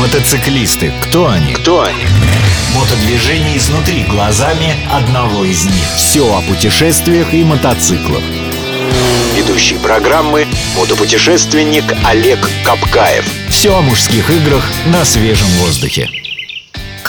Мотоциклисты. Кто они? Кто они? Мотодвижение изнутри глазами одного из них. Все о путешествиях и мотоциклах. Ведущий программы мотопутешественник Олег Капкаев. Все о мужских играх на свежем воздухе.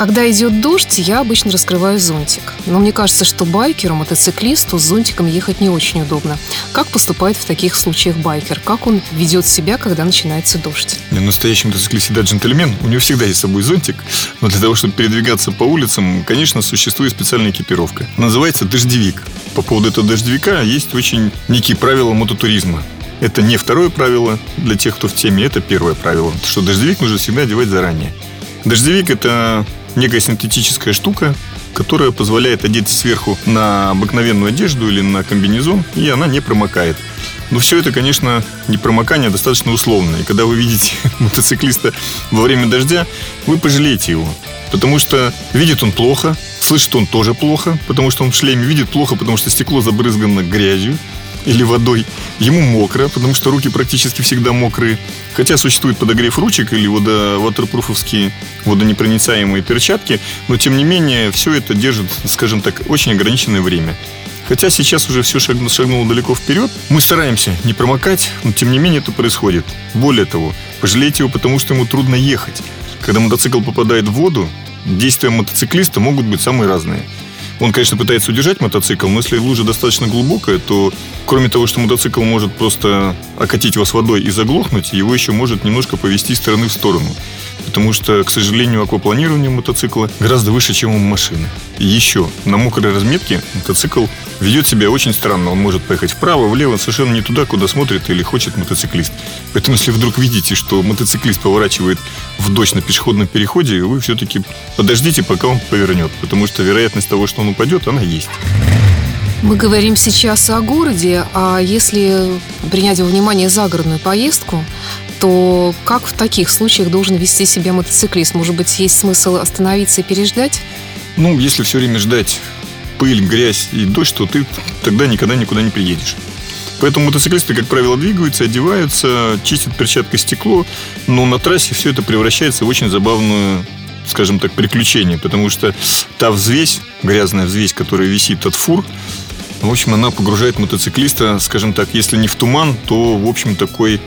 Когда идет дождь, я обычно раскрываю зонтик. Но мне кажется, что байкеру, мотоциклисту с зонтиком ехать не очень удобно. Как поступает в таких случаях байкер? Как он ведет себя, когда начинается дождь? Настоящий мотоциклист всегда джентльмен. У него всегда есть с собой зонтик. Но для того, чтобы передвигаться по улицам, конечно, существует специальная экипировка. Называется дождевик. По поводу этого дождевика есть очень некие правила мототуризма. Это не второе правило для тех, кто в теме, это первое правило, что дождевик нужно всегда одевать заранее. Дождевик – это некая синтетическая штука, которая позволяет одеть сверху на обыкновенную одежду или на комбинезон, и она не промокает. Но все это, конечно, не промокание, а достаточно условное. И когда вы видите мотоциклиста во время дождя, вы пожалеете его. Потому что видит он плохо, слышит он тоже плохо, потому что он в шлеме видит плохо, потому что стекло забрызгано грязью или водой. Ему мокро, потому что руки практически всегда мокрые. Хотя существует подогрев ручек или водо ватерпруфовские водонепроницаемые перчатки, но тем не менее все это держит, скажем так, очень ограниченное время. Хотя сейчас уже все шагнуло, шагнуло далеко вперед, мы стараемся не промокать, но тем не менее это происходит. Более того, пожалейте его, потому что ему трудно ехать. Когда мотоцикл попадает в воду, действия мотоциклиста могут быть самые разные. Он, конечно, пытается удержать мотоцикл, но если лужа достаточно глубокая, то кроме того, что мотоцикл может просто окатить вас водой и заглохнуть, его еще может немножко повести стороны в сторону. Потому что, к сожалению, аквапланирование мотоцикла гораздо выше, чем у машины. Еще, на мокрой разметке мотоцикл ведет себя очень странно. Он может поехать вправо, влево, совершенно не туда, куда смотрит или хочет мотоциклист. Поэтому, если вдруг видите, что мотоциклист поворачивает в дождь на пешеходном переходе, вы все-таки подождите, пока он повернет. Потому что вероятность того, что он упадет, она есть. Мы говорим сейчас о городе, а если принять во внимание загородную поездку, то как в таких случаях должен вести себя мотоциклист? Может быть, есть смысл остановиться и переждать? Ну, если все время ждать пыль, грязь и дождь, то ты тогда никогда никуда не приедешь. Поэтому мотоциклисты, как правило, двигаются, одеваются, чистят перчаткой стекло, но на трассе все это превращается в очень забавную скажем так, приключение, потому что та взвесь, грязная взвесь, которая висит от фур, в общем, она погружает мотоциклиста, скажем так, если не в туман, то, в общем, такой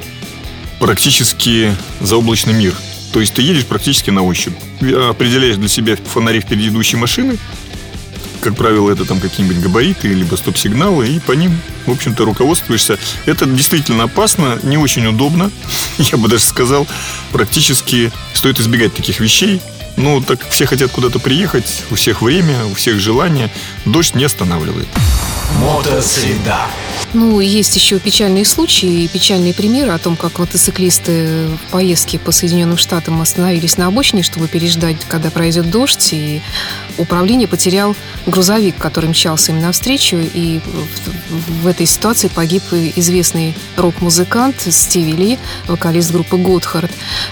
практически заоблачный мир. То есть ты едешь практически на ощупь. Определяешь для себя фонари впереди идущей машины, как правило, это там какие-нибудь габариты, либо стоп-сигналы, и по ним, в общем-то, руководствуешься. Это действительно опасно, не очень удобно, я бы даже сказал. Практически стоит избегать таких вещей. Ну, так все хотят куда-то приехать, у всех время, у всех желание. Дождь не останавливает. Мотосреда. Ну, есть еще печальные случаи и печальные примеры о том, как мотоциклисты в поездке по Соединенным Штатам остановились на обочине, чтобы переждать, когда пройдет дождь, и управление потерял грузовик, который мчался им навстречу, и в этой ситуации погиб известный рок-музыкант Стиви Ли, вокалист группы Готхард.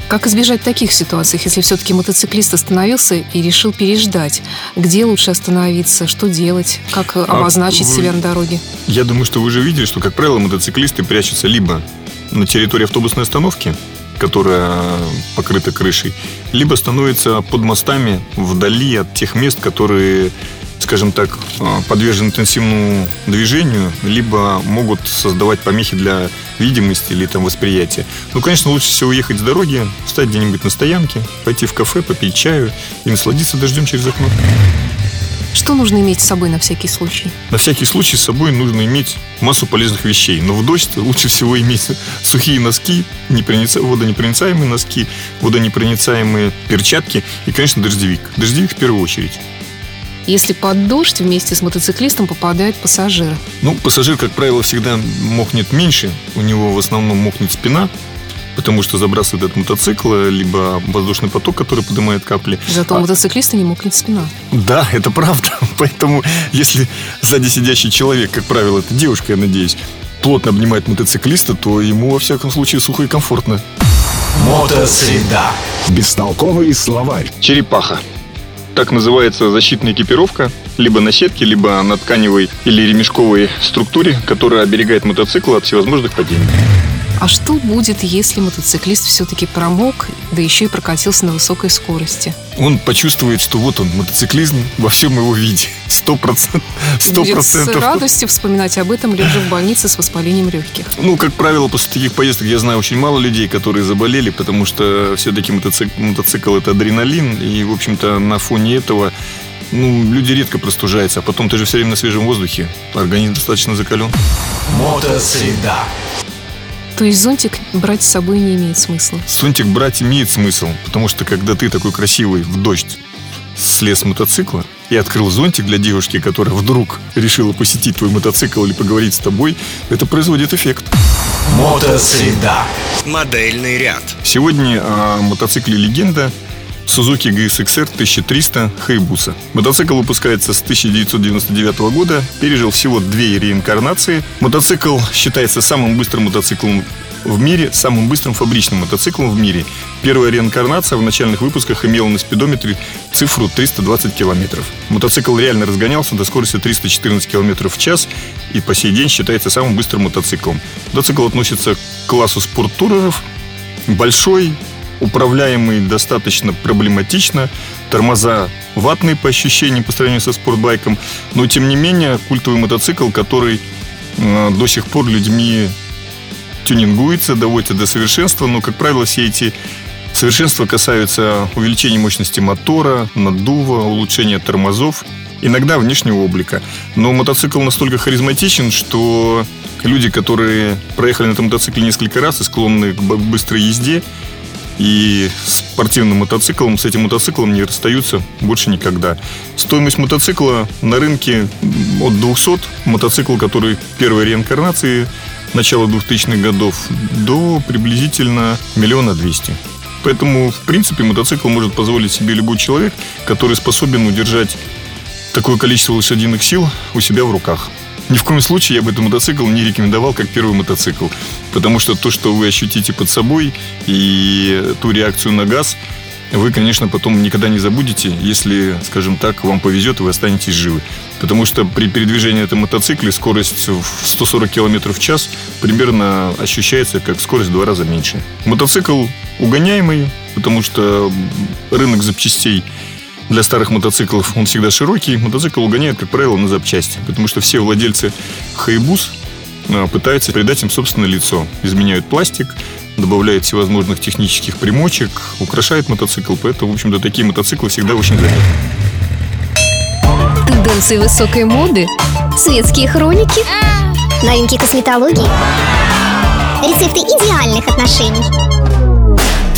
Как избежать таких ситуаций, если все-таки мотоциклист остановился и решил переждать? Где лучше остановиться? Что делать? Как а обозначить а себя на дороге? Я думаю, что вы же видели, что, как правило, мотоциклисты прячутся либо на территории автобусной остановки, которая покрыта крышей, либо становятся под мостами вдали от тех мест, которые, скажем так, подвержены интенсивному движению, либо могут создавать помехи для видимости или там восприятия. Ну, конечно, лучше всего уехать с дороги, встать где-нибудь на стоянке, пойти в кафе, попить чаю и насладиться дождем через окно. Что нужно иметь с собой на всякий случай? На всякий случай с собой нужно иметь массу полезных вещей. Но в дождь лучше всего иметь сухие носки, непроница... водонепроницаемые носки, водонепроницаемые перчатки и, конечно, дождевик. Дождевик в первую очередь. Если под дождь вместе с мотоциклистом попадает пассажир? Ну, пассажир, как правило, всегда мокнет меньше. У него в основном мокнет спина, потому что забрасывает этот мотоцикл, либо воздушный поток, который поднимает капли. Зато а... мотоциклиста не мокнет спина. Да, это правда. Поэтому, если сзади сидящий человек, как правило, это девушка, я надеюсь, плотно обнимает мотоциклиста, то ему, во всяком случае, сухо и комфортно. Мотосреда. Бестолковый словарь. Черепаха. Так называется защитная экипировка, либо на сетке, либо на тканевой или ремешковой структуре, которая оберегает мотоцикл от всевозможных падений. А что будет, если мотоциклист все-таки промок, да еще и прокатился на высокой скорости? Он почувствует, что вот он, мотоциклизм во всем его виде. Сто процентов. С радостью вспоминать об этом, лежа в больнице с воспалением легких. Ну, как правило, после таких поездок я знаю очень мало людей, которые заболели, потому что все-таки мотоцикл, мотоцикл это адреналин, и, в общем-то, на фоне этого ну, люди редко простужаются, а потом ты же все время на свежем воздухе. Организм достаточно закален. Мотосреда. То есть зонтик брать с собой не имеет смысла? Зонтик брать имеет смысл, потому что когда ты такой красивый в дождь слез с мотоцикла и открыл зонтик для девушки, которая вдруг решила посетить твой мотоцикл или поговорить с тобой, это производит эффект. Мотосреда. Модельный ряд. Сегодня о мотоцикле «Легенда» Suzuki GSXR 1300 Hayabusa. Мотоцикл выпускается с 1999 года, пережил всего две реинкарнации. Мотоцикл считается самым быстрым мотоциклом в мире, самым быстрым фабричным мотоциклом в мире. Первая реинкарнация в начальных выпусках имела на спидометре цифру 320 километров. Мотоцикл реально разгонялся до скорости 314 километров в час и по сей день считается самым быстрым мотоциклом. Мотоцикл относится к классу спорттуреров, большой, управляемый достаточно проблематично, тормоза ватные по ощущениям по сравнению со спортбайком, но тем не менее культовый мотоцикл, который э, до сих пор людьми тюнингуется, доводится до совершенства, но, как правило, все эти совершенства касаются увеличения мощности мотора, наддува, улучшения тормозов, иногда внешнего облика. Но мотоцикл настолько харизматичен, что люди, которые проехали на этом мотоцикле несколько раз и склонны к быстрой езде, и спортивным мотоциклом, с этим мотоциклом не расстаются больше никогда. Стоимость мотоцикла на рынке от 200, мотоцикл, который первой реинкарнации начала 2000-х годов, до приблизительно миллиона двести. Поэтому, в принципе, мотоцикл может позволить себе любой человек, который способен удержать такое количество лошадиных сил у себя в руках. Ни в коем случае я бы этот мотоцикл не рекомендовал как первый мотоцикл. Потому что то, что вы ощутите под собой и ту реакцию на газ, вы, конечно, потом никогда не забудете, если, скажем так, вам повезет, и вы останетесь живы. Потому что при передвижении на этом мотоцикле скорость в 140 км в час примерно ощущается как скорость в два раза меньше. Мотоцикл угоняемый, потому что рынок запчастей для старых мотоциклов он всегда широкий. Мотоцикл угоняют, как правило, на запчасти. Потому что все владельцы Хайбус а, пытаются придать им собственное лицо. Изменяют пластик, добавляют всевозможных технических примочек, украшают мотоцикл. Поэтому, в общем-то, такие мотоциклы всегда очень заметны. Тенденции высокой моды, светские хроники, Новинки косметологии. Рецепты идеальных отношений.